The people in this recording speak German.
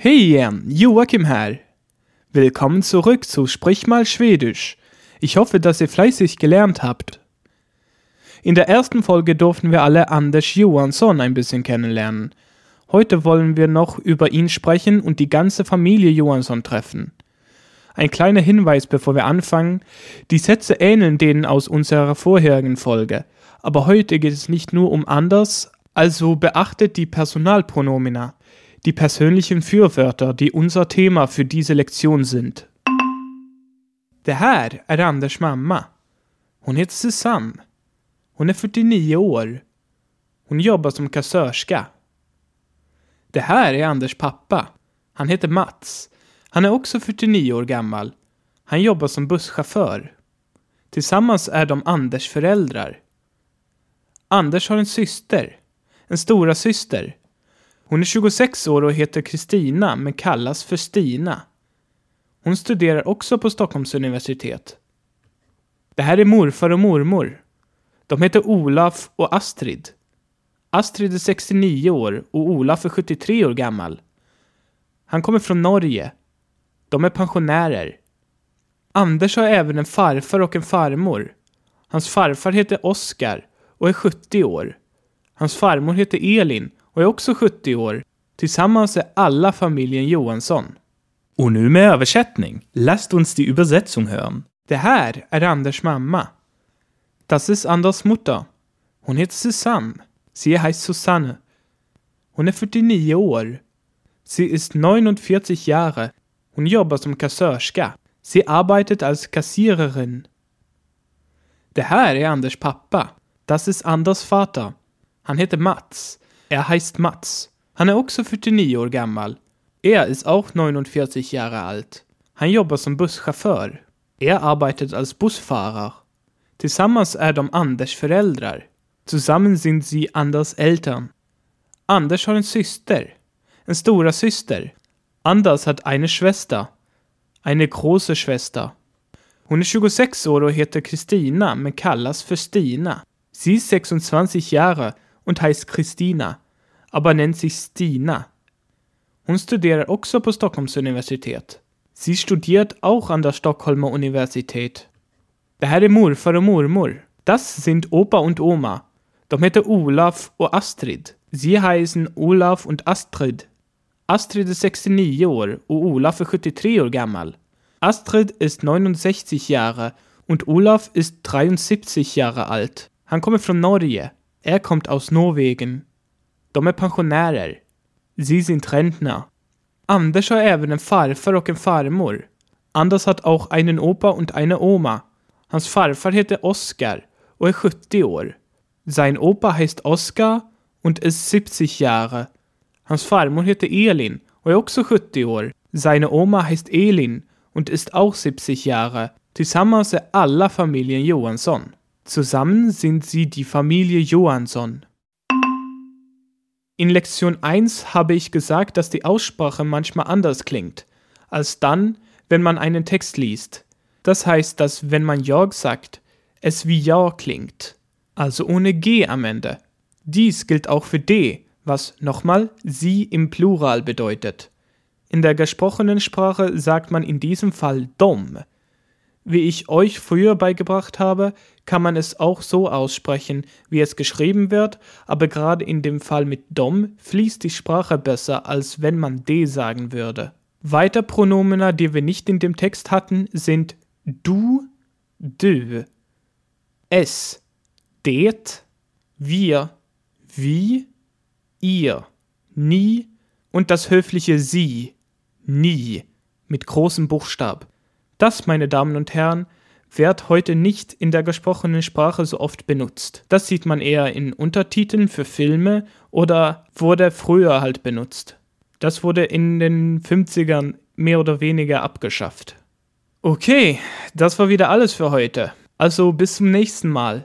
Hey igen, Joakim här. Willkommen zurück zu Sprich mal Schwedisch. Ich hoffe, dass ihr fleißig gelernt habt. In der ersten Folge durften wir alle Anders Johansson ein bisschen kennenlernen. Heute wollen wir noch über ihn sprechen und die ganze Familie Johansson treffen. Ein kleiner Hinweis, bevor wir anfangen. Die Sätze ähneln denen aus unserer vorherigen Folge. Aber heute geht es nicht nur um Anders, also beachtet die Personalpronomina, die persönlichen Fürwörter, die unser Thema für diese Lektion sind. Det här är Anders mamma. Hon heter Susanne. Hon är 49 år. Hon jobbar som kassörska. Det här är Anders pappa. Han heter Mats. Han är också 49 år gammal. Han jobbar som busschaufför. Tillsammans är de Anders föräldrar. Anders har en syster. En stora syster. Hon är 26 år och heter Kristina men kallas för Stina. Hon studerar också på Stockholms universitet. Det här är morfar och mormor. De heter Olaf och Astrid. Astrid är 69 år och Olaf är 73 år gammal. Han kommer från Norge. De är pensionärer. Anders har även en farfar och en farmor. Hans farfar heter Oskar och är 70 år. Hans farmor heter Elin och är också 70 år. Tillsammans är alla familjen Johansson. Och nu med översättning. Lasst uns die Übersetzung hören. Det här är Anders mamma. Das ist Anders Mutter. Hon heter Susanne. Sie heißt Susanne. Hon är 49 år. Sie ist 49 Jahre. Hon jobbar som kassörska. Sie arbeitet als Kassiererin. Det här är Anders pappa. Das ist Anders Vater. Han heter Mats. Er heißt Mats. Han är också 49 år gammal. Er ist auch 49 Jahre alt. Han jobbar som busschaufför. Er arbeitet als Busfahrer. Tillsammans är de Anders föräldrar. Zusammen sind sie Anders Eltern. Anders har en syster. En stora syster. Anders hat eine Schwester. Eine große Schwester. Hon är 26 år och heter Kristina men kallas för Stina. Sie ist 26 Jahre und heißt Kristina, aber nennt sich Stina. Hon studerar också på Stockholms universitet. Sie studiert auch an der Stockholmer Universität. Det här är morfar och mormor. Das sind Opa und Oma. De heter Olaf och Astrid. Sie heißen Olaf und Astrid. Astrid är 69 år och Olaf är 73 år gammal. Astrid ist 69 Jahre und Olaf ist 73 Jahre alt. Han kommer från Norge. Er kommt aus Norwegen. De är pensionärer. Sie sind Rentner. Anders har även en farfar och en farmor. Anders hat auch einen Opa und eine Oma. Hans farfar heter Oskar och är 70 år. Sein Opa heißt Oskar und ist 70 Jahre. Hans farmor heter Elin och är också 70 år. Seine Oma heißt Elin und ist auch 70 Jahre. Tillsammans är alla familjen Johansson. Zusammen sind sie die Familie Johansson. In Lektion 1 habe ich gesagt, dass die Aussprache manchmal anders klingt, als dann, wenn man einen Text liest. Das heißt, dass wenn man Jörg sagt, es wie Ja klingt, also ohne G am Ende. Dies gilt auch für D, was nochmal sie im Plural bedeutet. In der gesprochenen Sprache sagt man in diesem Fall dom. Wie ich euch früher beigebracht habe, kann man es auch so aussprechen, wie es geschrieben wird, aber gerade in dem Fall mit dom fließt die Sprache besser, als wenn man d sagen würde. Weiter Pronomena, die wir nicht in dem Text hatten, sind du, du, es, det, wir, wie, ihr, nie und das höfliche sie, nie, mit großem Buchstab. Das, meine Damen und Herren, wird heute nicht in der gesprochenen Sprache so oft benutzt. Das sieht man eher in Untertiteln für Filme oder wurde früher halt benutzt. Das wurde in den 50ern mehr oder weniger abgeschafft. Okay, das war wieder alles für heute. Also bis zum nächsten Mal.